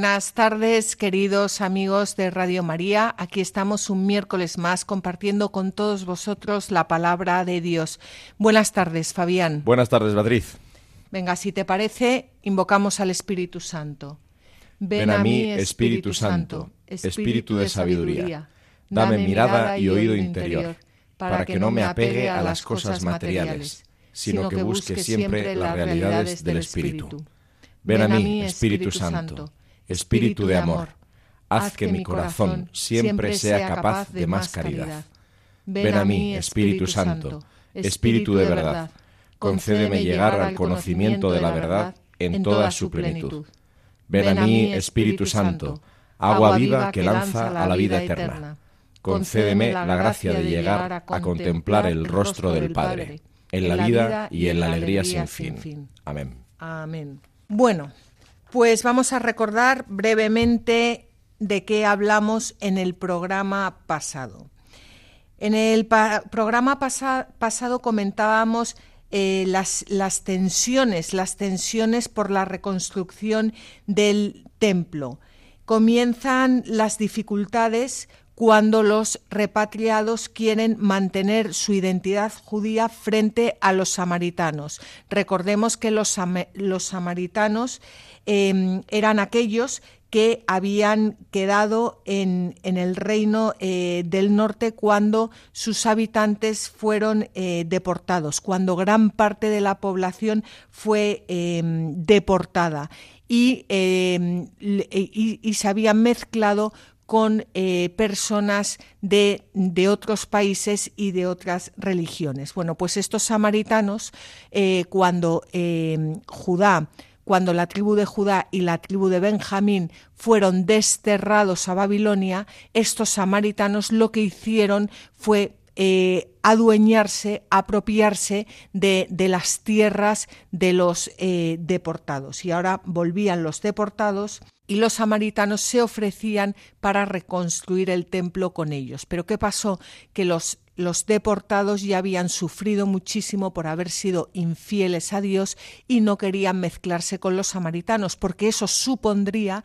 Buenas tardes, queridos amigos de Radio María. Aquí estamos un miércoles más compartiendo con todos vosotros la palabra de Dios. Buenas tardes, Fabián. Buenas tardes, Beatriz. Venga, si te parece, invocamos al Espíritu Santo. Ven, a mí, Espíritu Santo, Espíritu de sabiduría. Dame mirada y oído interior, para que no me apegue a las cosas materiales, sino que busque siempre las realidades del Espíritu. Ven a mí, Espíritu Santo Espíritu de amor, haz que mi corazón siempre sea capaz de más caridad. Ven a mí, Espíritu Santo, Espíritu de verdad, concédeme llegar al conocimiento de la verdad en toda su plenitud. Ven a mí, Espíritu Santo, agua viva que lanza a la vida eterna. Concédeme la gracia de llegar a contemplar el rostro del Padre, en la vida y en la alegría sin fin. Amén. Amén. Bueno, pues vamos a recordar brevemente de qué hablamos en el programa pasado. En el programa pasado comentábamos eh, las, las tensiones, las tensiones por la reconstrucción del templo. Comienzan las dificultades cuando los repatriados quieren mantener su identidad judía frente a los samaritanos. Recordemos que los, samaritanos Em, eran aquellos que habían quedado en, el reino eh, del norte cuando sus habitantes fueron eh, deportados, cuando gran parte de la población fue em, deportada em, y, y, se habían mezclado con eh, personas de, de, otros países y de otras religiones. Bueno, pues estos samaritanos, cuando Judá cuando la tribu de Judá y la tribu de Benjamín fueron desterrados a Babilonia, estos samaritanos lo que hicieron fue eh, adueñarse, apropiarse de, las tierras de los eh, deportados. Y ahora volvían los deportados y los samaritanos se ofrecían para reconstruir el templo con ellos. Pero ¿qué pasó? Que los los deportados ya habían sufrido muchísimo por haber sido infieles a Dios y no querían mezclarse con los samaritanos, porque eso supondría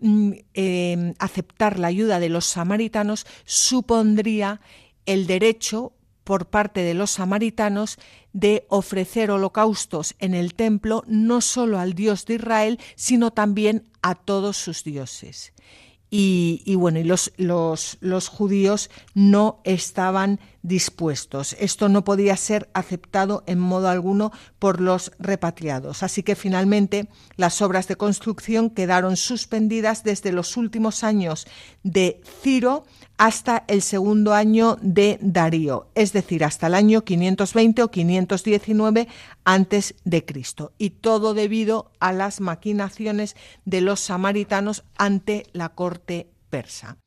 mm, em, aceptar la ayuda de los samaritanos, supondría el derecho por parte de los samaritanos de ofrecer holocaustos en el templo no solo al Dios de Israel, sino también a todos sus dioses. Y, bueno, y los, los, los judíos no estaban dispuestos. Esto no podía ser aceptado en modo alguno por los repatriados. Así que finalmente las obras de construcción quedaron suspendidas desde los últimos años de Ciro hasta el segundo año de Darío, es decir, hasta el año 520 o 519 antes de Cristo, y todo debido a las maquinaciones de los samaritanos ante la corte persa.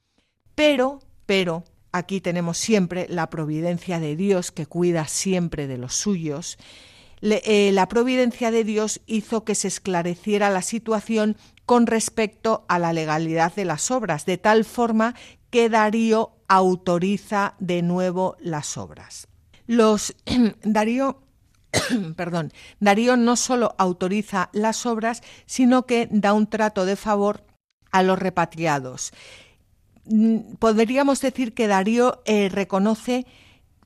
Pero, pero aquí tenemos siempre la providencia de Dios que cuida siempre de los suyos. Eh, la providencia de Dios hizo que se esclareciera la situación con respecto a la legalidad de las obras, de tal forma que Darío autoriza de nuevo las obras. Los Darío perdón, Darío no solo autoriza las obras, sino que da un trato de favor a los repatriados. Mm, podríamos decir que Darío eh, reconoce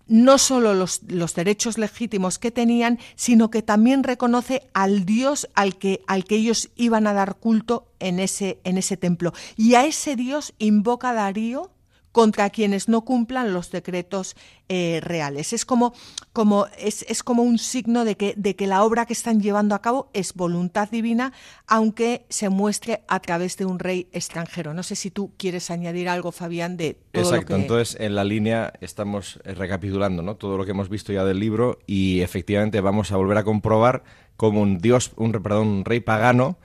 no solo los, los, derechos legítimos que tenían, sino que también reconoce al Dios al que, al que ellos iban a dar culto en ese, en ese templo. Y a ese Dios invoca Darío contra quienes no cumplan los decretos eh, reales. Es como, como, es, es como un signo de que, de que la obra que están llevando a cabo es voluntad divina, aunque se muestre a través de un rey extranjero. No sé si tú quieres añadir algo, Fabián, de todo Exacto, lo que... entonces en la línea estamos eh, recapitulando ¿no? todo lo que hemos visto ya del libro y efectivamente vamos a volver a comprobar cómo un dios, un, perdón, un rey pagano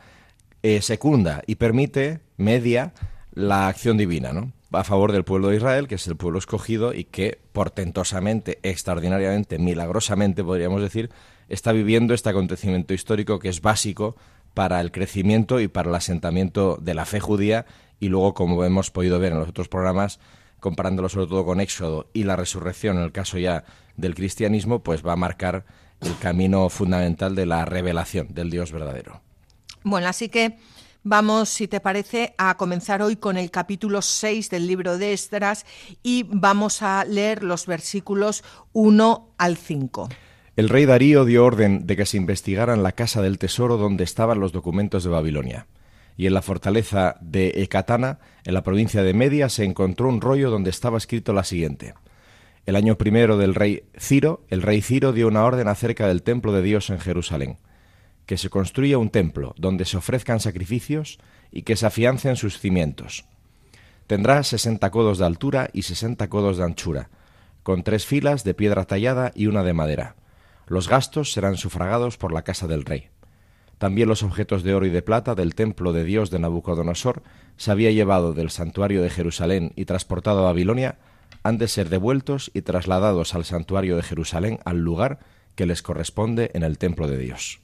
eh, secunda y permite, media, la acción divina, ¿no? A favor del pueblo de Israel, que es el pueblo escogido y que portentosamente, extraordinariamente, milagrosamente, podríamos decir, está viviendo este acontecimiento histórico que es básico para el crecimiento y para el asentamiento de la fe judía y luego, como hemos podido ver en los otros programas, comparándolo sobre todo con Éxodo y la resurrección, en el caso ya del cristianismo, pues va a marcar el camino fundamental de la revelación del Dios verdadero. Bueno, así que vamos, si te parece, a comenzar hoy con el capítulo 6 del libro de Esdras y vamos a leer los versículos 1 al 5. El rey Darío dio orden de que se investigaran la casa del tesoro donde estaban los documentos de Babilonia. Y en la fortaleza de Ecatana, en la provincia de Media, se encontró un rollo donde estaba escrito la siguiente. El año primero del rey Ciro, el rey Ciro dio una orden acerca del templo de Dios en Jerusalén, que se construya un templo donde se ofrezcan sacrificios y que se afiancen sus cimientos. Tendrá sesenta codos de altura y sesenta codos de anchura, con tres filas de piedra tallada y una de madera. Los gastos serán sufragados por la casa del rey. También los objetos de oro y de plata del templo de Dios de Nabucodonosor se había llevado del santuario de Jerusalén y transportado a Babilonia han de ser devueltos y trasladados al santuario de Jerusalén, al lugar que les corresponde en el templo de Dios.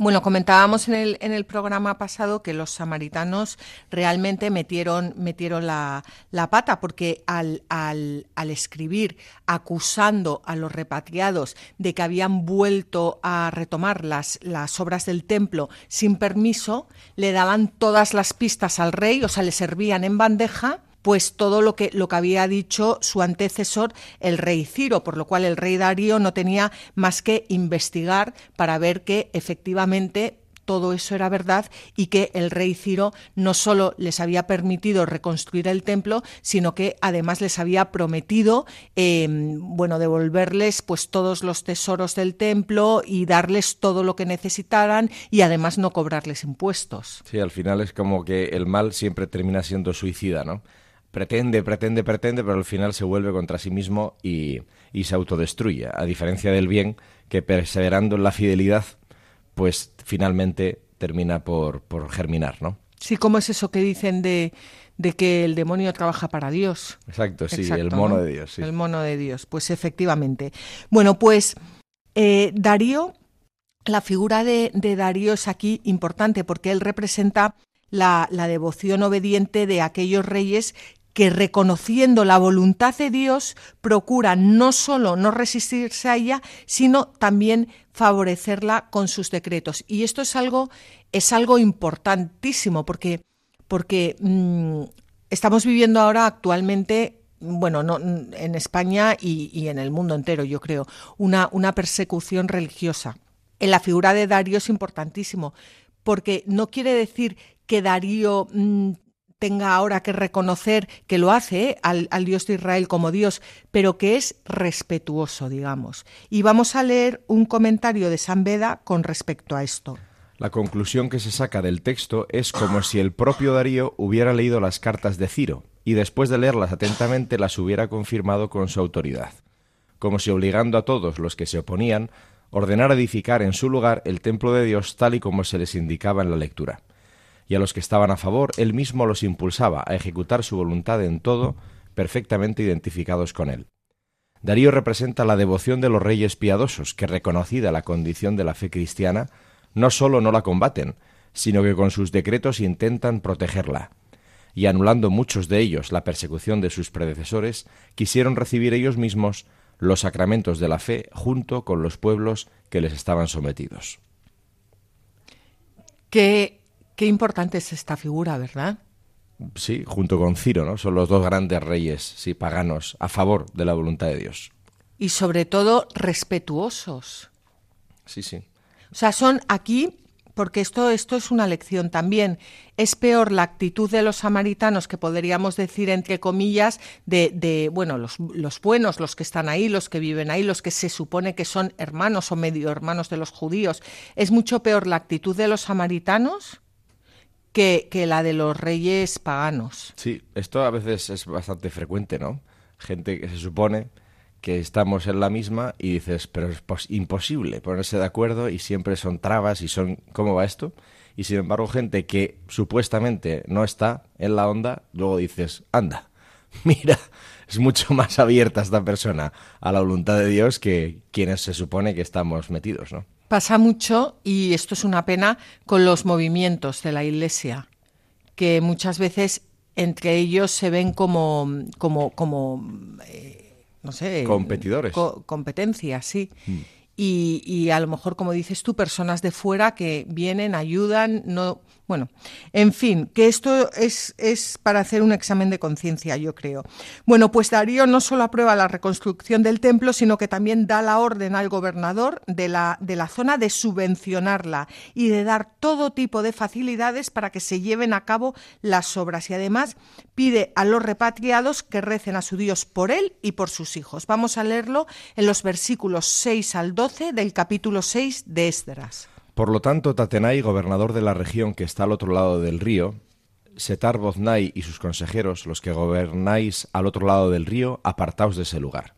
Bueno, comentábamos en el, en el programa pasado que los samaritanos realmente metieron, metieron la, la pata, porque al, al, al, escribir acusando a los repatriados de que habían vuelto a retomar las, las obras del templo sin permiso, le daban todas las pistas al rey, o sea, le servían en bandeja pues todo lo que, lo que había dicho su antecesor, el rey Ciro, por lo cual el rey Darío no tenía más que investigar para ver que efectivamente todo eso era verdad y que el rey Ciro no solo les había permitido reconstruir el templo, sino que además les había prometido, em, bueno, devolverles pues todos los tesoros del templo y darles todo lo que necesitaran y además no cobrarles impuestos. Sí, al final es como que el mal siempre termina siendo suicida, ¿no? Pretende, pretende, pretende, pero al final se vuelve contra sí mismo y, se autodestruye, a diferencia del bien que perseverando en la fidelidad, pues finalmente termina por, por germinar, ¿no? Sí, ¿cómo es eso que dicen de, de que el demonio trabaja para Dios? Exacto, sí, el mono de Dios. Sí. El mono de Dios, pues efectivamente. Bueno, pues eh, Darío, la figura de, de, Darío es aquí importante porque él representa la, la, devoción obediente de aquellos reyes que reconociendo la voluntad de Dios procura no solo no resistirse a ella, sino también favorecerla con sus decretos. Y esto es algo, es algo importantísimo porque, porque mm, estamos viviendo ahora actualmente bueno, no, en España y, y, en el mundo entero, yo creo, una, una persecución religiosa. En la figura de Darío es importantísimo, porque no quiere decir que Darío mm, tenga ahora que reconocer que lo hace ¿eh? al, al, Dios de Israel como Dios, pero que es respetuoso, digamos. Y vamos a leer un comentario de San Beda con respecto a esto. La conclusión que se saca del texto es como si el propio Darío hubiera leído las cartas de Ciro y después de leerlas atentamente las hubiera confirmado con su autoridad, como si obligando a todos los que se oponían ordenara edificar en su lugar el templo de Dios tal y como se les indicaba en la lectura y a los que estaban a favor, él mismo los impulsaba a ejecutar su voluntad en todo, perfectamente identificados con él. Darío representa la devoción de los reyes piadosos, que reconocida la condición de la fe cristiana, no sólo no la combaten, sino que con sus decretos intentan protegerla. Y anulando muchos de ellos la persecución de sus predecesores, quisieron recibir ellos mismos los sacramentos de la fe junto con los pueblos que les estaban sometidos. Que Qué importante es esta figura, ¿verdad? Sí, junto con Ciro, ¿no? Son los dos grandes reyes, sí, paganos, a favor de la voluntad de Dios. Y sobre todo respetuosos. Sí, sí. O sea, son aquí, porque esto, esto es una lección también. Es peor la actitud de los samaritanos, que podríamos decir, entre comillas, de, de bueno, los, los buenos, los que están ahí, los que viven ahí, los que se supone que son hermanos o medio hermanos de los judíos. Es mucho peor la actitud de los samaritanos que, la de los reyes paganos. Sí, esto a veces es bastante frecuente, ¿no? Gente que se supone que estamos en la misma y dices, pero es imposible ponerse de acuerdo y siempre son trabas y son, ¿cómo va esto? y sin embargo gente que supuestamente no está en la onda, luego dices, anda, mira, es mucho más abierta esta persona a la voluntad de Dios que quienes se supone que estamos metidos, ¿no? Pasa mucho, y esto es una pena, con los movimientos de la Iglesia, que muchas veces entre ellos se ven como, como, como eh, no sé... Competidores. competencias, sí. Mm. Y, y, a lo mejor, como dices tú, personas de fuera que vienen, ayudan, no bueno, en fin, que esto es, es para hacer un examen de conciencia, yo creo. Bueno, pues Darío no solo aprueba la reconstrucción del templo, sino que también da la orden al gobernador de la, de la zona de subvencionarla y de dar todo tipo de facilidades para que se lleven a cabo las obras. Y además pide a los repatriados que recen a su Dios por él y por sus hijos. Vamos a leerlo en los versículos 6 al 12 del capítulo 6 de Esdras. Por lo tanto, Tatenai, gobernador de la región que está al otro lado del río, Setar Boznai y sus consejeros, los que gobernáis al otro lado del río, apartaos de ese lugar.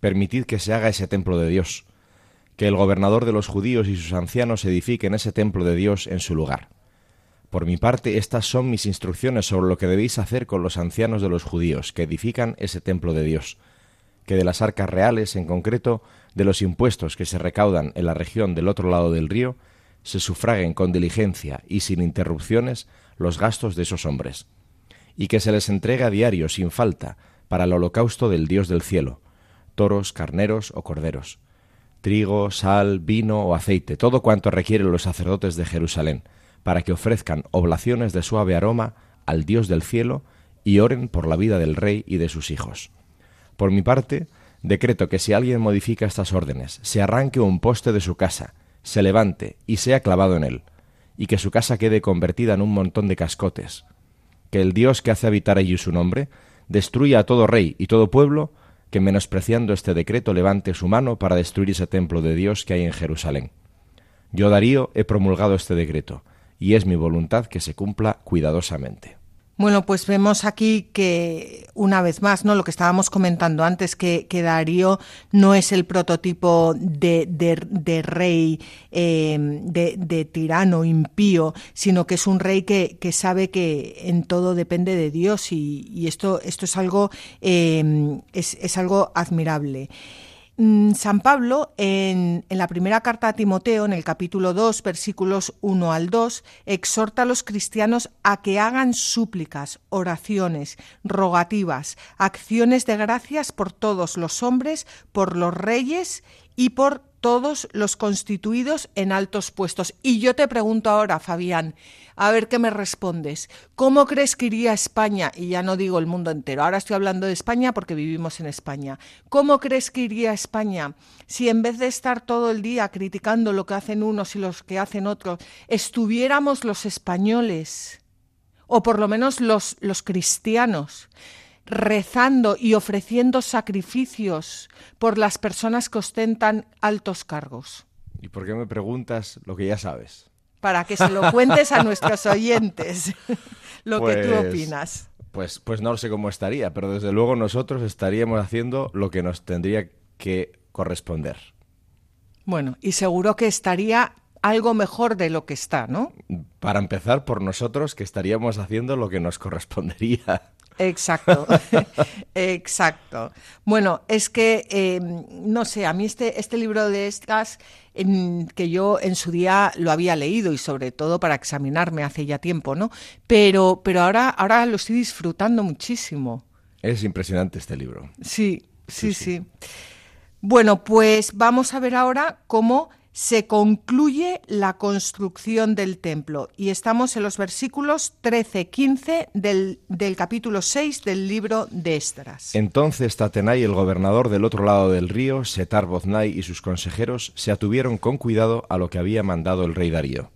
Permitid que se haga ese templo de Dios, que el gobernador de los judíos y sus ancianos edifiquen ese templo de Dios en su lugar. Por mi parte, estas son mis instrucciones sobre lo que debéis hacer con los ancianos de los judíos, que edifican ese templo de Dios, que de las arcas reales, en concreto, de los impuestos que se recaudan en la región del otro lado del río, se sufraguen con diligencia y sin interrupciones los gastos de esos hombres, y que se les entregue a diario sin falta para el holocausto del Dios del cielo, toros, carneros o corderos, trigo, sal, vino o aceite, todo cuanto requieren los sacerdotes de Jerusalén, para que ofrezcan oblaciones de suave aroma al Dios del cielo y oren por la vida del rey y de sus hijos. Por mi parte, Decreto que si alguien modifica estas órdenes, se arranque un poste de su casa, se levante y sea clavado en él, y que su casa quede convertida en un montón de cascotes. Que el Dios que hace habitar allí su nombre destruya a todo rey y todo pueblo que menospreciando este decreto levante su mano para destruir ese templo de Dios que hay en Jerusalén. Yo, Darío, he promulgado este decreto, y es mi voluntad que se cumpla cuidadosamente. Bueno, pues vemos aquí que una vez más, ¿no? Lo que estábamos comentando antes, que, que Darío no es el prototipo de, de, rey, em, de, tirano impío, sino que es un rey que, que, sabe que en todo depende de Dios y, y esto, esto es algo, em, es, es algo admirable. Mm, San Pablo, en, la primera carta a Timoteo, en el capítulo 2, versículos 1 al 2, exhorta a los cristianos a que hagan súplicas, oraciones, rogativas, acciones de gracias por todos los hombres, por los reyes y por todos los constituidos en altos puestos. Y yo te pregunto ahora, Fabián, a ver qué me respondes. ¿Cómo crees que iría España? Y ya no digo el mundo entero, ahora estoy hablando de España porque vivimos en España. ¿Cómo crees que iría España si en vez de estar todo el día criticando lo que hacen unos y los que hacen otros, estuviéramos los españoles, o por lo menos los, los cristianos, rezando y ofreciendo sacrificios por las personas que ostentan altos cargos. ¿Y por qué me preguntas lo que ya sabes? Para que se lo cuentes a nuestros oyentes, lo que tú pues, opinas. Pues, pues no sé cómo estaría, pero desde luego nosotros estaríamos haciendo lo que nos tendría que corresponder. Bueno, y seguro que estaría algo mejor de lo que está, ¿no? Para empezar, por nosotros que estaríamos haciendo lo que nos correspondería. Exacto, exacto. Bueno, es que, eh, no sé, a mí este, este libro de estas, que yo en su día lo había leído y sobre todo para examinarme hace ya tiempo, ¿no? Pero, pero ahora, ahora lo estoy disfrutando muchísimo. Es impresionante este libro. sí, sí. sí. Bueno, pues vamos a ver ahora cómo se concluye la construcción del templo. Y estamos en los versículos 13-15 del, del, capítulo 6 del libro de Esdras. Entonces Tatenai, el gobernador del otro lado del río, Setar Boznai y sus consejeros se atuvieron con cuidado a lo que había mandado el rey Darío.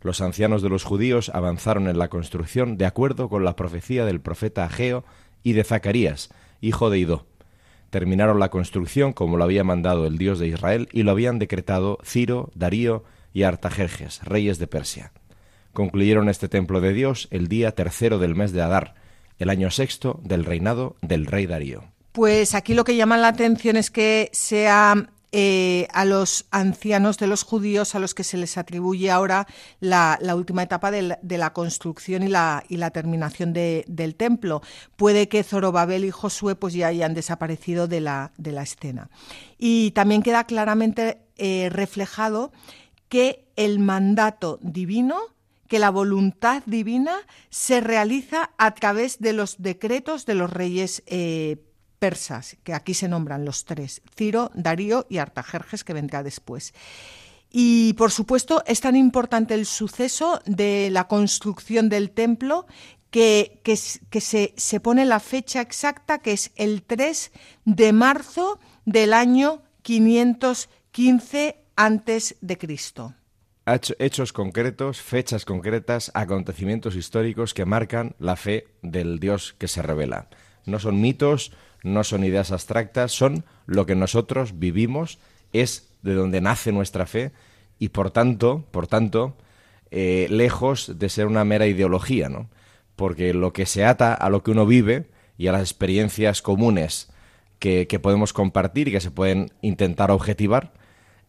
Los ancianos de los judíos avanzaron en la construcción de acuerdo con la profecía del profeta Ageo y de Zacarías, hijo de Idó terminaron la construcción como lo había mandado el Dios de Israel y lo habían decretado Ciro, Darío y Artajerjes, reyes de Persia. Concluyeron este templo de Dios el día tercero del mes de Adar, el año sexto del reinado del rey Darío. Pues aquí lo que llama la atención es que se ha eh, a los ancianos de los judíos a los que se les atribuye ahora la, última etapa de la, construcción y la, terminación del templo. Puede que Zorobabel y Josué pues ya hayan desaparecido de la, de la escena. Y también queda claramente eh, reflejado que el mandato divino que la voluntad divina se realiza a través de los decretos de los reyes eh, persas, que aquí se nombran los tres, Ciro, Darío y Artajerjes, que vendrá después. Y por supuesto es tan importante el suceso de la construcción del templo que, que, se, se, pone la fecha exacta, que es el 3 de marzo del año 515 antes de Cristo. Hechos concretos, fechas concretas, acontecimientos históricos que marcan la fe del Dios que se revela. No son mitos, no son ideas abstractas, son lo que nosotros vivimos, es de donde nace nuestra fe y por tanto, por tanto, eh, lejos de ser una mera ideología, ¿no? Porque lo que se ata a lo que uno vive y a las experiencias comunes que, que podemos compartir y que se pueden intentar objetivar,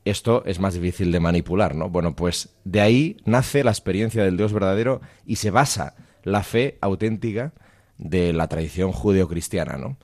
esto es más difícil de manipular, ¿no? Bueno, pues de ahí nace la experiencia del Dios verdadero y se basa la fe auténtica de la tradición judeocristiana, ¿no?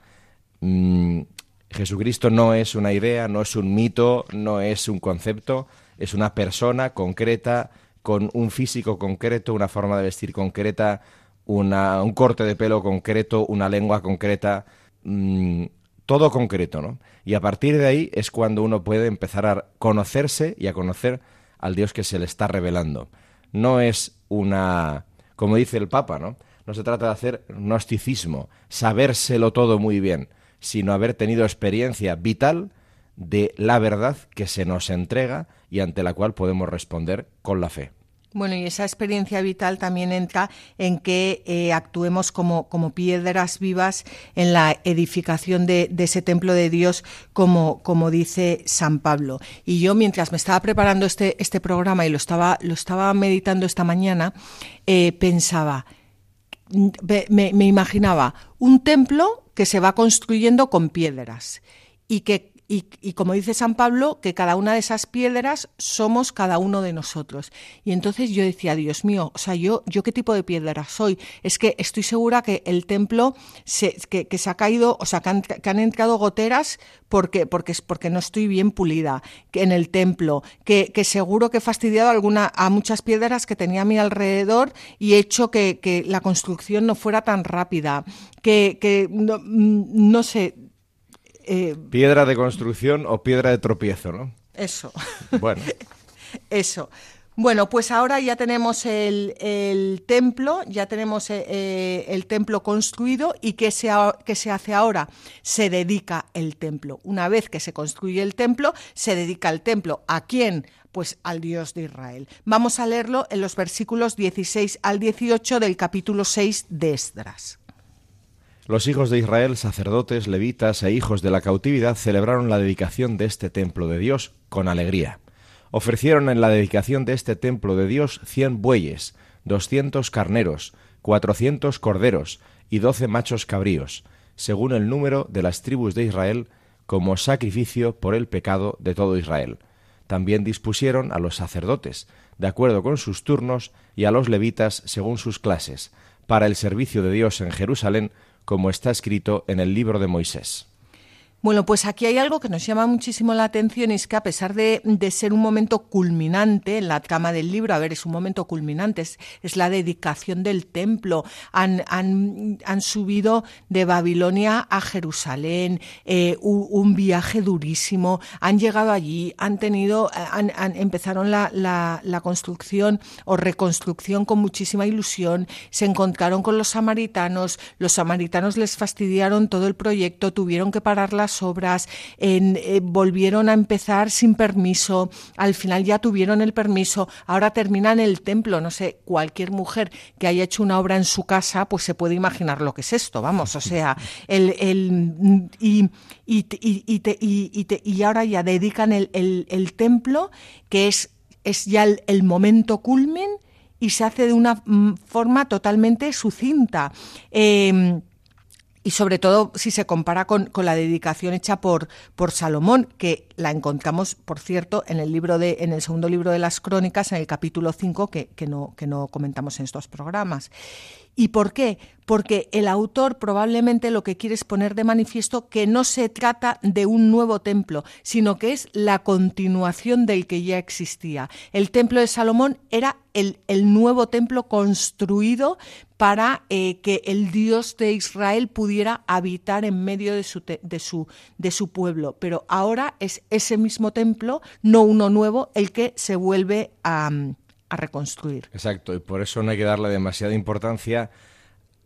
Mm, Jesucristo no es una idea, no es un mito, no es un concepto, es una persona concreta, con un físico concreto, una forma de vestir concreta, un corte de pelo concreto, una lengua concreta, mm, todo concreto, ¿no? Y a partir de ahí es cuando uno puede empezar a conocerse y a conocer al Dios que se le está revelando. No es una, como dice el Papa, ¿no? No se trata de hacer gnosticismo, sabérselo todo muy bien sino haber tenido experiencia vital de la verdad que se nos entrega y ante la cual podemos responder con la fe. Bueno, y esa experiencia vital también entra en que eh, actuemos como, como, piedras vivas en la edificación de, ese templo de Dios, como, como, dice San Pablo. Y yo, mientras me estaba preparando este, este programa y lo estaba, lo estaba meditando esta mañana, eh, pensaba, me, me imaginaba un templo que se va construyendo con piedras y que y, como dice San Pablo, que cada una de esas piedras somos cada uno de nosotros. Y entonces yo decía, Dios mío, o sea, yo, yo qué tipo de piedra soy. Es que estoy segura que el templo se, que, se ha caído, o sea, que han, entrado goteras porque, porque, porque no estoy bien pulida en el templo, que, que, seguro que he fastidiado alguna, a muchas piedras que tenía a mi alrededor y he hecho que, que la construcción no fuera tan rápida, que, que no, no sé, eh, piedra de construcción o piedra de tropiezo, ¿no? Eso. Bueno. eso. Bueno, pues ahora ya tenemos el, templo, ya tenemos eh, eh, el templo construido y ¿qué se, se hace ahora? Se dedica el templo. Una vez que se construye el templo, se dedica el templo. ¿A quién? Pues al Dios de Israel. Vamos a leerlo en los versículos 16 al 18 del capítulo 6 de Esdras. Los hijos de Israel, sacerdotes, levitas e hijos de la cautividad celebraron la dedicación de este templo de Dios con alegría. Ofrecieron en la dedicación de este templo de Dios cien bueyes, doscientos carneros, cuatrocientos corderos y doce machos cabríos, según el número de las tribus de Israel, como sacrificio por el pecado de todo Israel. También dispusieron a los sacerdotes, de acuerdo con sus turnos, y a los levitas según sus clases, para el servicio de Dios en Jerusalén, como está escrito en el libro de Moisés. Bueno, pues aquí hay algo que nos llama muchísimo la atención, es que a pesar de, ser un momento culminante en la trama del libro, a ver, es un momento culminante, es, la dedicación del templo, han, han, subido de Babilonia a Jerusalén, eh, un, viaje durísimo, han llegado allí, han tenido, han, empezaron la, la, construcción o reconstrucción con muchísima ilusión, se encontraron con los samaritanos, los samaritanos les fastidiaron todo el proyecto, tuvieron que parar obras, eh, volvieron a empezar sin permiso, al final ya tuvieron el permiso, ahora terminan el templo, no sé, cualquier mujer que haya hecho una obra en su casa, pues se puede imaginar lo que es esto, vamos, o sea, el, el y, y, y, y, ahora ya dedican el, el, templo, que es, es ya el, momento culmen, y se hace de una mm, forma totalmente sucinta. Eh, y sobre todo si se compara con, la dedicación hecha por, por Salomón, que la encontramos, por cierto, en el libro de, en el segundo libro de las crónicas, en el capítulo 5, que, que, no, que no comentamos en estos programas. ¿Y por qué? Porque el autor probablemente lo que quiere es poner de manifiesto que no se trata de un nuevo templo, sino que es la continuación del que ya existía. El templo de Salomón era el, nuevo templo construido para eh, que el Dios de Israel pudiera habitar en medio de, su, de su pueblo. Pero ahora es ese mismo templo, no uno nuevo, el que se vuelve a a reconstruir. Exacto, y por eso no hay que darle demasiada importancia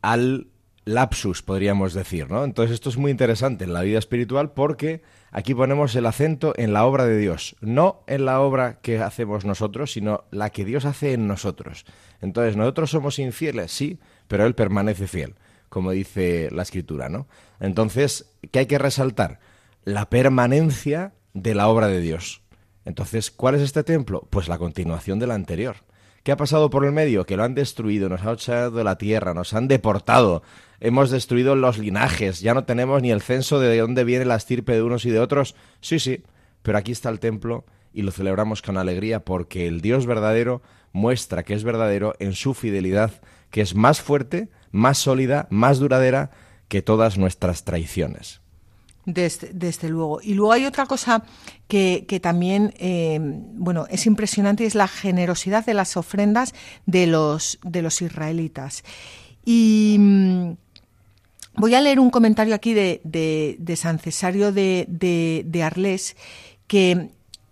al lapsus, podríamos decir, ¿no? Entonces esto es muy interesante en la vida espiritual porque aquí ponemos el acento en la obra de Dios, no en la obra que hacemos nosotros, sino la que Dios hace en nosotros. Entonces nosotros somos infieles, sí, pero Él permanece fiel, como dice la Escritura, ¿no? Entonces, ¿qué hay que resaltar? La permanencia de la obra de Dios. Entonces, ¿cuál es este templo? Pues la continuación del anterior. ¿Qué ha pasado por el medio? Que lo han destruido, nos han echado de la tierra, nos han deportado, hemos destruido los linajes, ya no tenemos ni el censo de dónde viene la estirpe de unos y de otros. Sí, sí, pero aquí está el templo y lo celebramos con alegría porque el Dios verdadero muestra que es verdadero en su fidelidad, que es más fuerte, más sólida, más duradera que todas nuestras traiciones. Desde, luego. Y luego hay otra cosa que, también, eh, bueno, es impresionante y es la generosidad de las ofrendas de los, de los israelitas. Y mm, voy a leer un comentario aquí de, de, San Cesario de, de, Arles, que,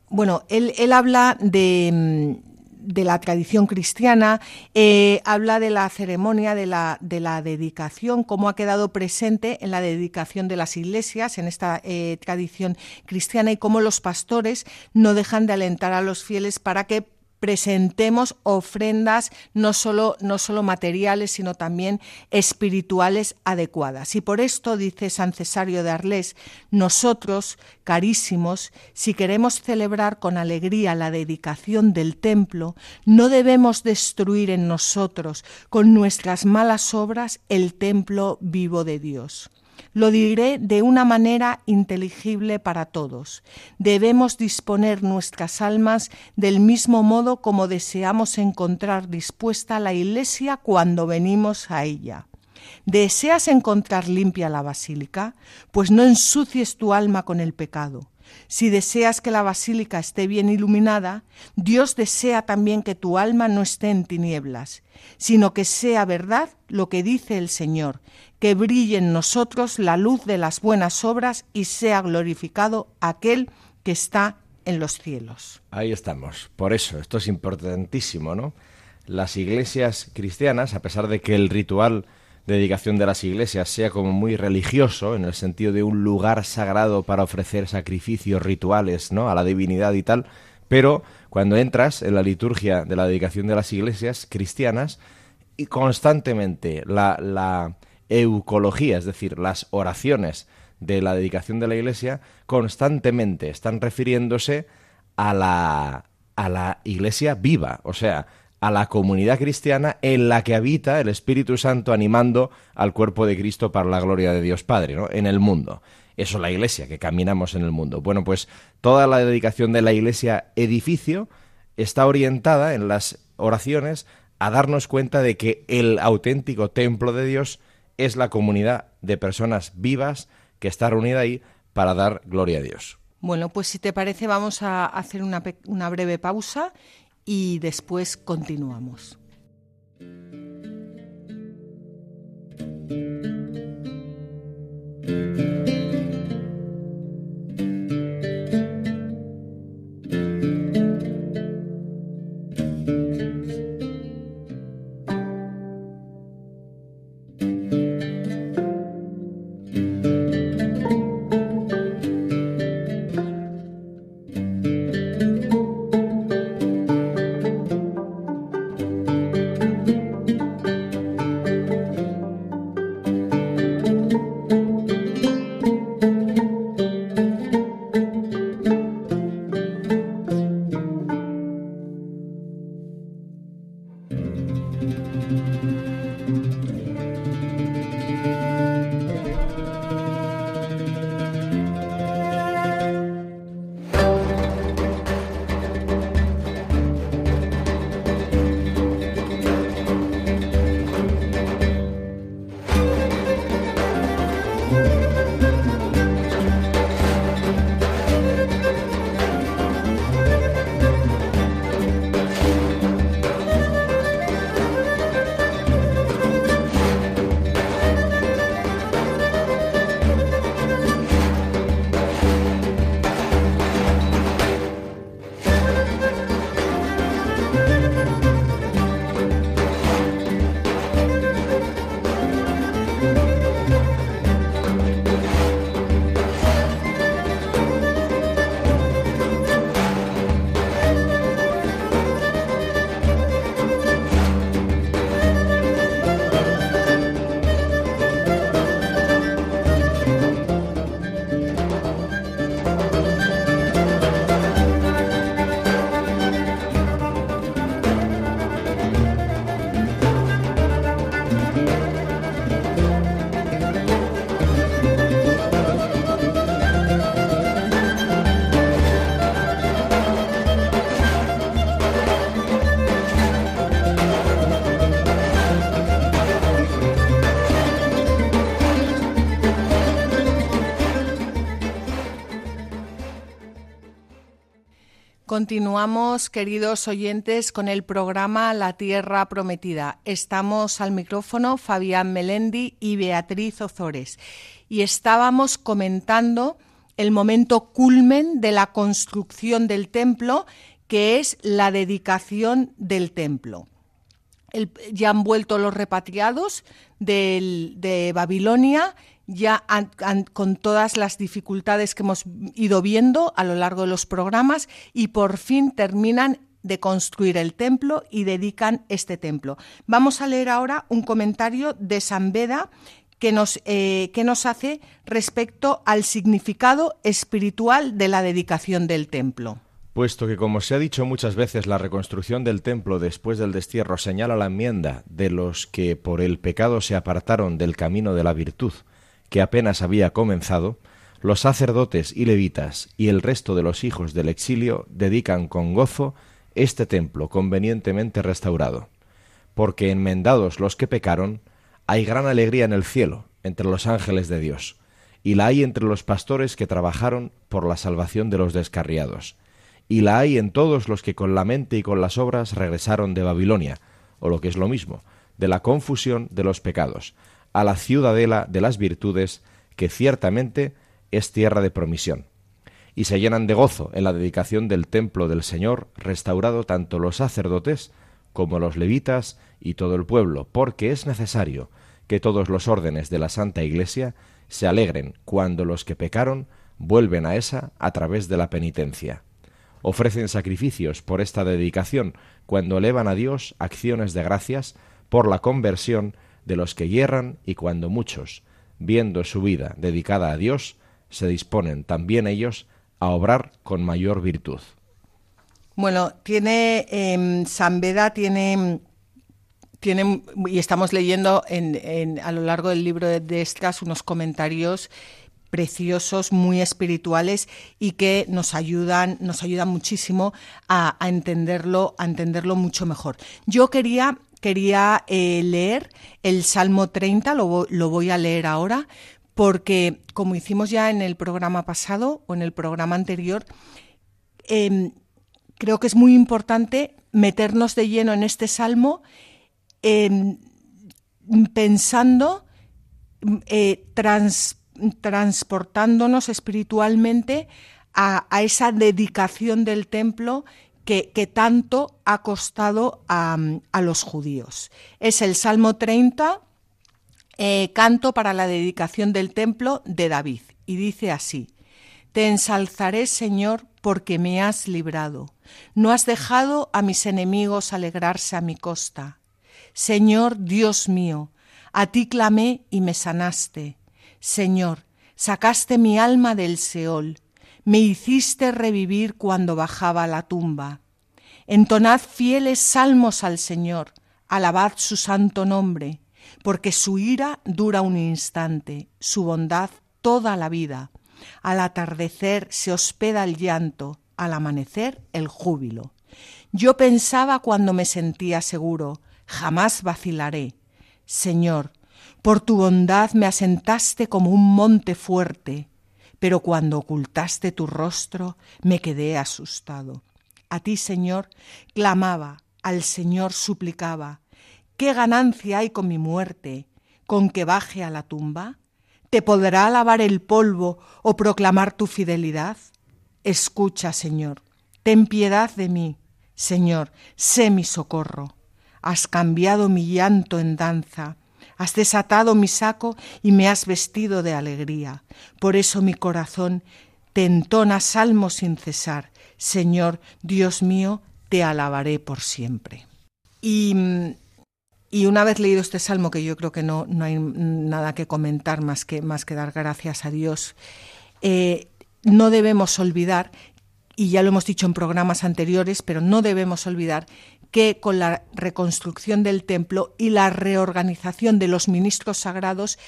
bueno, él, él habla de, mm, de la tradición cristiana, eh, habla de la ceremonia de la, de la dedicación, cómo ha quedado presente en la dedicación de las iglesias, en esta eh, tradición cristiana, y cómo los pastores no dejan de alentar a los fieles para que presentemos ofrendas no solo, no solo materiales, sino también espirituales adecuadas. Y por esto, dice San Cesario de Arles, nosotros, carísimos, si queremos celebrar con alegría la dedicación del templo, no debemos destruir en nosotros con nuestras malas obras el templo vivo de Dios. Lo diré de una manera inteligible para todos. Debemos disponer nuestras almas del mismo modo como deseamos encontrar dispuesta la iglesia cuando venimos a ella. ¿Deseas encontrar limpia la basílica? Pues no ensucies tu alma con el pecado. Si deseas que la basílica esté bien iluminada, Dios desea también que tu alma no esté en tinieblas, sino que sea verdad lo que dice el Señor, que brille en nosotros la luz de las buenas obras y sea glorificado aquel que está en los cielos. Ahí estamos. Por eso, esto es importantísimo, ¿no? Las iglesias cristianas, a pesar de que el ritual dedicación de las iglesias sea como muy religioso, en el sentido de un lugar sagrado para ofrecer sacrificios rituales ¿no? a la divinidad y tal, pero cuando entras en la liturgia de la dedicación de las iglesias cristianas, y constantemente la, la eucología, es decir, las oraciones de la dedicación de la iglesia, constantemente están refiriéndose a la, a la iglesia viva, o sea, a la comunidad cristiana en la que habita el Espíritu Santo animando al cuerpo de Cristo para la gloria de Dios Padre, ¿no? En el mundo. Eso es la iglesia, que caminamos en el mundo. Bueno, pues toda la dedicación de la iglesia edificio está orientada en las oraciones a darnos cuenta de que el auténtico templo de Dios es la comunidad de personas vivas que está reunida ahí para dar gloria a Dios. Bueno, pues si te parece vamos a hacer una, una breve pausa y después continuamos. Continuamos, queridos oyentes, con el programa La Tierra Prometida. Estamos al micrófono Fabián Melendi y Beatriz Ozores. Y estábamos comentando el momento culmen de la construcción del templo, que es la dedicación del templo. ya han vuelto los repatriados de Babilonia ya con todas las dificultades que hemos ido viendo a lo largo de los programas y por fin terminan de construir el templo y dedican este templo. Vamos a leer ahora un comentario de San Beda que nos, eh, que nos hace respecto al significado espiritual de la dedicación del templo. Puesto que, como se ha dicho muchas veces, la reconstrucción del templo después del destierro señala la enmienda de los que por el pecado se apartaron del camino de la virtud, que apenas había comenzado, los sacerdotes y levitas y el resto de los hijos del exilio dedican con gozo este templo convenientemente restaurado, porque enmendados los que pecaron, hay gran alegría en el cielo entre los ángeles de Dios, y la hay entre los pastores que trabajaron por la salvación de los descarriados, y la hay en todos los que con la mente y con las obras regresaron de Babilonia, o lo que es lo mismo, de la confusión de los pecados, a la ciudadela de las virtudes, que ciertamente es tierra de promisión. Y se llenan de gozo en la dedicación del templo del Señor, restaurado tanto los sacerdotes como los levitas y todo el pueblo, porque es necesario que todos los órdenes de la Santa Iglesia se alegren cuando los que pecaron vuelven a esa a través de la penitencia. Ofrecen sacrificios por esta dedicación cuando elevan a Dios acciones de gracias por la conversión de los que hierran y cuando muchos, viendo su vida dedicada a Dios, se disponen también ellos a obrar con mayor virtud. Bueno, tiene eh, San Beda tiene tiene y estamos leyendo en, a lo largo del libro de, de unos comentarios preciosos, muy espirituales y que nos ayudan, nos ayudan muchísimo a entenderlo, a entenderlo mucho mejor. Yo quería quería eh, leer el Salmo 30, lo, voy a leer ahora, porque como hicimos ya en el programa pasado o en el programa anterior, em, creo que es muy importante meternos de lleno en este Salmo em, pensando, eh, transportándonos espiritualmente a, esa dedicación del templo que, tanto ha costado a, los judíos. Es el Salmo 30, eh, canto para la dedicación del templo de David, y dice así, Te ensalzaré, Señor, porque me has librado. No has dejado a mis enemigos alegrarse a mi costa. Señor Dios mío, a ti clamé y me sanaste. Señor, sacaste mi alma del Seol me hiciste revivir cuando bajaba a la tumba. Entonad fieles salmos al Señor, alabad su santo nombre, porque su ira dura un instante, su bondad toda la vida. Al atardecer se hospeda el llanto, al amanecer el júbilo. Yo pensaba cuando me sentía seguro, jamás vacilaré. Señor, por tu bondad me asentaste como un monte fuerte, pero cuando ocultaste tu rostro me quedé asustado. A ti, Señor, clamaba, al Señor suplicaba, ¿qué ganancia hay con mi muerte? ¿Con que baje a la tumba? ¿Te podrá lavar el polvo o proclamar tu fidelidad? Escucha, Señor, ten piedad de mí. Señor, sé mi socorro. Has cambiado mi llanto en danza, Has desatado mi saco y me has vestido de alegría. Por eso mi corazón te entona salmos sin cesar. Señor, Dios mío, te alabaré por siempre. Y, una vez leído este salmo, que yo creo que no, no hay nada que comentar más que, más que dar gracias a Dios, eh, no debemos olvidar, y ya lo hemos dicho en programas anteriores, pero no debemos olvidar que con la reconstrucción del templo y la reorganización de los ministros sagrados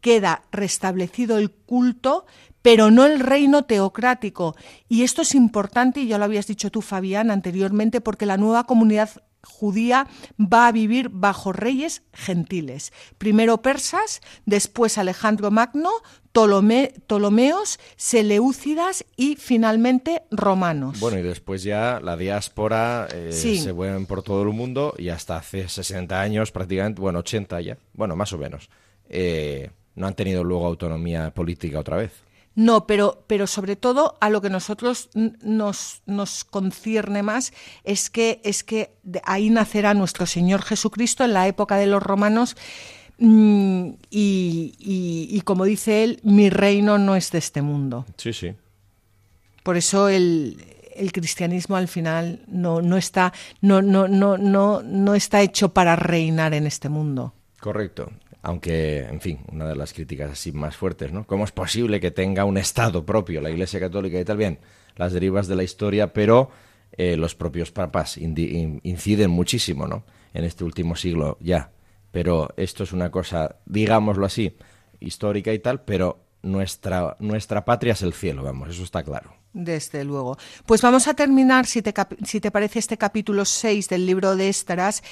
queda restablecido el culto, pero no el reino teocrático. Y esto es importante, y ya lo habías dicho tú, Fabián, anteriormente, porque la nueva comunidad judía va a vivir bajo reyes gentiles. Primero persas, después Alejandro Magno, Ptolomeos, Seleucidas y finalmente romanos. Bueno, y después ya la diáspora eh, se vuelven por todo el mundo y hasta hace 60 años prácticamente, bueno, 80 ya, bueno, más o menos, eh, no han tenido luego autonomía política otra vez. No, pero, pero sobre todo a lo que nosotros nos, nos concierne más es que, es que ahí nacerá nuestro Señor Jesucristo en la época de los romanos mm, y, como dice él, mi reino no es de este mundo. Sí, sí. Por eso el, cristianismo al final no, no, está, no, no, no, no, no está hecho para reinar en este mundo. Correcto aunque, en fin, una de las críticas así más fuertes, ¿no? ¿Cómo es posible que tenga un Estado propio la Iglesia Católica y tal? Bien, las derivas de la historia, pero eh, los propios papas inciden muchísimo, ¿no? En este último siglo ya. Pero esto es una cosa, digámoslo así, histórica y tal, pero nuestra, nuestra patria es el cielo, vamos, eso está claro. Desde luego. Pues vamos a terminar, si te, si te parece, este capítulo 6 del libro de Estaras,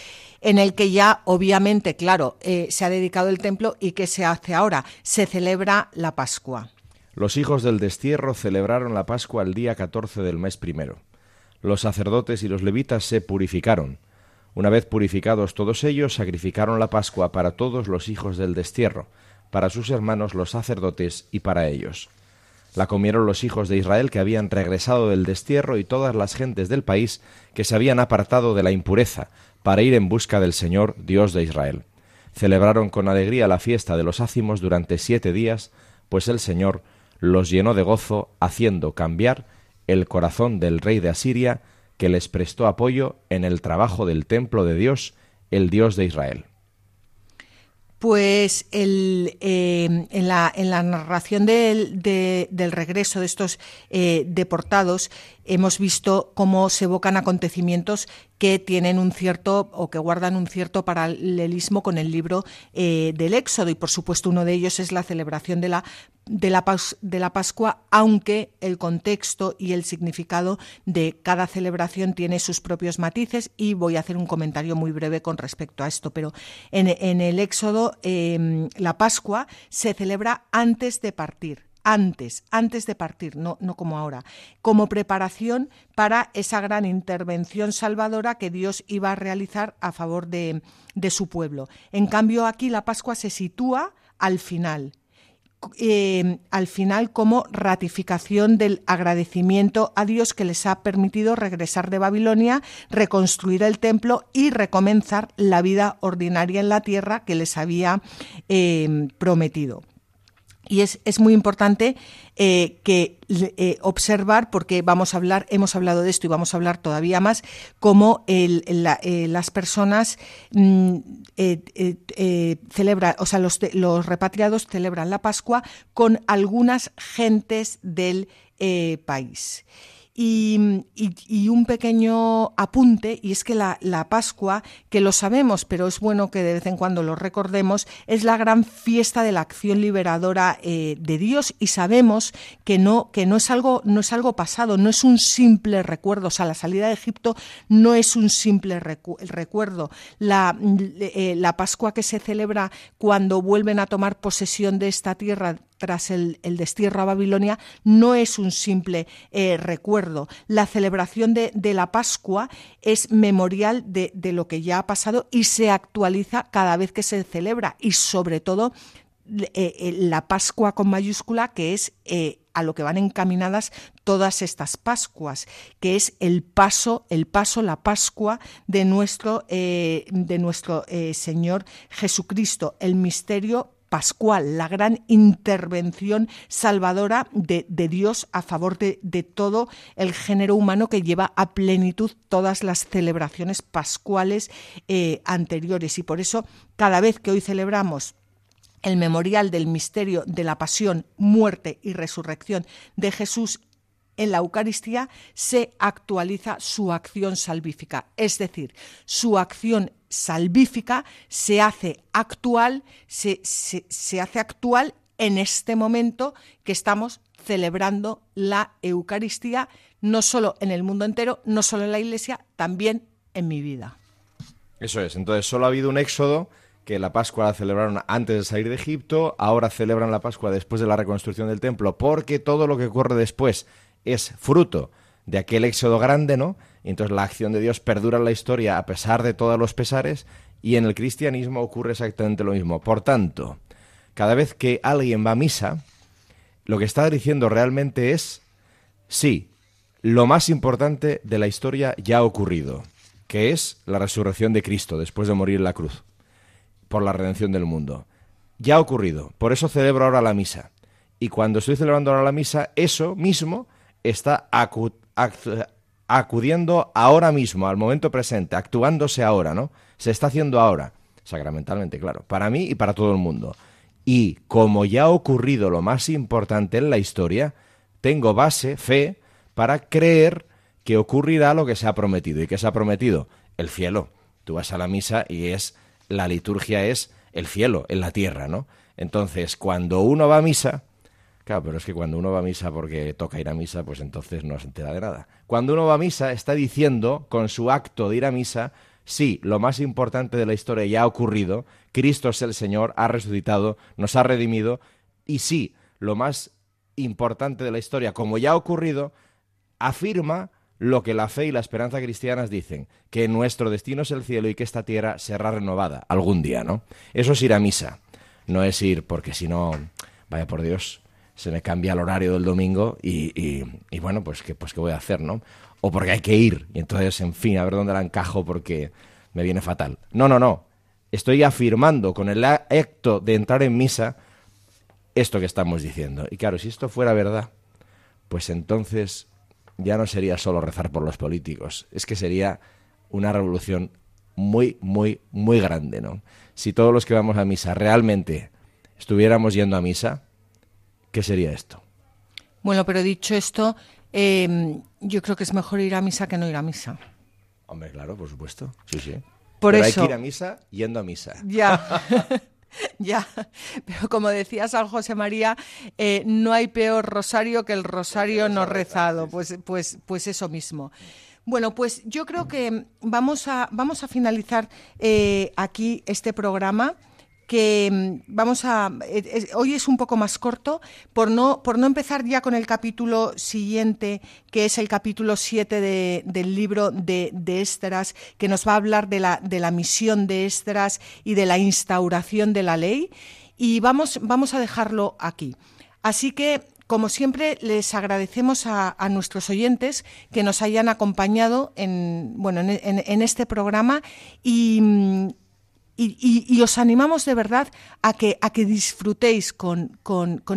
en el que ya, obviamente, claro, eh, se ha dedicado el templo y ¿qué se hace ahora? Se celebra la Pascua. Los hijos del destierro celebraron la Pascua el día 14 del mes primero. Los sacerdotes y los levitas se purificaron. Una vez purificados todos ellos, sacrificaron la Pascua para todos los hijos del destierro, para sus hermanos los sacerdotes y para ellos. La comieron los hijos de Israel que habían regresado del destierro y todas las gentes del país que se habían apartado de la impureza para ir en busca del Señor, Dios de Israel. Celebraron con alegría la fiesta de los ácimos durante siete días, pues el Señor los llenó de gozo, haciendo cambiar el corazón del rey de Asiria, que les prestó apoyo en el trabajo del templo de Dios, el Dios de Israel pues el, eh, en, la, en, la, narración del, regreso de estos eh, deportados hemos visto cómo se evocan acontecimientos que tienen un cierto o que guardan un cierto paralelismo con el libro eh, del Éxodo. Y por supuesto uno de ellos es la celebración de la de la, Pascua, aunque el contexto y el significado de cada celebración tiene sus propios matices. Y voy a hacer un comentario muy breve con respecto a esto. Pero en, el Éxodo em, la Pascua se celebra antes de partir antes, antes de partir, no, no como ahora, como preparación para esa gran intervención salvadora que Dios iba a realizar a favor de, de su pueblo. En cambio, aquí la Pascua se sitúa al final, eh, al final como ratificación del agradecimiento a Dios que les ha permitido regresar de Babilonia, reconstruir el templo y recomenzar la vida ordinaria en la tierra que les había eh, prometido. Y es, es, muy importante eh, que eh, observar, porque vamos a hablar, hemos hablado de esto y vamos a hablar todavía más, cómo el, eh, las personas mm, celebran, o sea, los, los repatriados celebran la Pascua con algunas gentes del país. Y, un pequeño apunte, y es que la, Pascua, que lo sabemos, pero es bueno que de vez en cuando lo recordemos, es la gran fiesta de la acción liberadora eh, de Dios y sabemos que no, que no es algo, no es algo pasado, no es un simple recuerdo. O sea, la salida de Egipto no es un simple recuerdo. La, eh, la Pascua que se celebra cuando vuelven a tomar posesión de esta tierra tras el, destierro a Babilonia no es un simple eh, recuerdo. La celebración de, la Pascua es memorial de, lo que ya ha pasado y se actualiza cada vez que se celebra y sobre todo eh, eh, la Pascua con mayúscula que es a lo que van encaminadas todas estas Pascuas, que es el paso, el paso, la Pascua de nuestro, de nuestro Señor Jesucristo, el misterio pascual, la gran intervención salvadora de, Dios a favor de, todo el género humano que lleva a plenitud todas las celebraciones pascuales eh, anteriores. Y por eso, cada vez que hoy celebramos el memorial del misterio de la pasión, muerte y resurrección de Jesús en la Eucaristía se actualiza su acción salvífica, es decir, su acción salvífica se hace actual, se, hace actual en este momento que estamos celebrando la Eucaristía, no solo en el mundo entero, no solo en la Iglesia, también en mi vida. Eso es, entonces solo ha habido un éxodo que la Pascua la celebraron antes de salir de Egipto, ahora celebran la Pascua después de la reconstrucción del templo, porque todo lo que ocurre después es fruto de aquel éxodo grande, ¿no? Y entonces la acción de Dios perdura en la historia a pesar de todos los pesares, y en el cristianismo ocurre exactamente lo mismo. Por tanto, cada vez que alguien va a misa, lo que está diciendo realmente es, sí, lo más importante de la historia ya ha ocurrido, que es la resurrección de Cristo después de morir en la cruz por la redención del mundo. Ya ha ocurrido, por eso celebro ahora la misa. Y cuando estoy celebrando ahora la misa, eso mismo está acudiendo ahora mismo, al momento presente, actuándose ahora, ¿no? Se está haciendo ahora, sacramentalmente, claro, para mí y para todo el mundo. Y como ya ha ocurrido lo más importante en la historia, tengo base, fe, para creer que ocurrirá lo que se ha prometido. ¿Y que se ha prometido? El cielo. Tú vas a la misa y es la liturgia es el cielo, en la tierra, ¿no? Entonces, cuando uno va a misa, claro, pero es que cuando uno va a misa porque toca ir a misa, pues entonces no se entera de nada. Cuando uno va a misa, está diciendo con su acto de ir a misa, sí, lo más importante de la historia ya ha ocurrido, Cristo es el Señor, ha resucitado, nos ha redimido, y sí, lo más importante de la historia, como ya ha ocurrido, afirma lo que la fe y la esperanza cristianas dicen, que nuestro destino es el cielo y que esta tierra será renovada algún día, ¿no? Eso es ir a misa, no es ir porque si no, vaya por Dios, se me cambia el horario del domingo y, y, bueno, pues ¿qué, pues qué voy a hacer, ¿no? O porque hay que ir y entonces, en fin, a ver dónde la encajo porque me viene fatal. No, no, no. Estoy afirmando con el acto de entrar en misa esto que estamos diciendo. Y claro, si esto fuera verdad, pues entonces ya no sería solo rezar por los políticos, es que sería una revolución muy, muy, muy grande, ¿no? Si todos los que vamos a misa realmente estuviéramos yendo a misa, ¿qué sería esto? Bueno, pero dicho esto, em, yo creo que es mejor ir a misa que no ir a misa. Hombre, claro, por supuesto. Sí, sí. Por pero eso. hay que ir a misa yendo a misa. Ya. Ya, pero como decía San José María, eh, no hay peor rosario que el rosario no rezado. Pues, pues, pues eso mismo. Bueno, pues yo creo que vamos a, vamos a finalizar eh, aquí este programa que mm, vamos a eh, hoy es un poco más corto por no por no empezar ya con el capítulo siguiente que es el capítulo 7 del libro de, de Estras que nos va a hablar de la de la misión de Estras y de la instauración de la ley. Y vamos vamos a dejarlo aquí. Así que como siempre, les agradecemos a, nuestros oyentes que nos hayan acompañado en, bueno, en este programa y, mm, y, os animamos de verdad a que, a que disfrutéis con,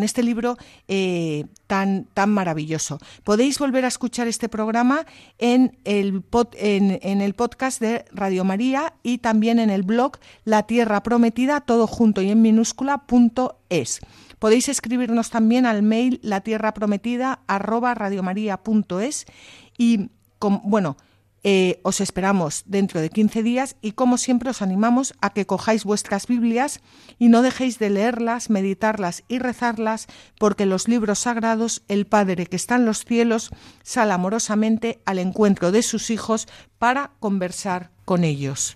este libro eh, tan, tan maravilloso. Podéis volver a escuchar este programa en el, en, el podcast de Radio María y también en el blog La Tierra Prometida, todo junto y en minúscula, punto es. Podéis escribirnos también al mail latierraprometida arroba radiomaria.es y, bueno, eh, os esperamos dentro de 15 días y como siempre os animamos a que cojáis vuestras Biblias y no dejéis de leerlas, meditarlas y rezarlas, porque los libros sagrados el Padre que está en los cielos sale amorosamente al encuentro de sus hijos para conversar con ellos.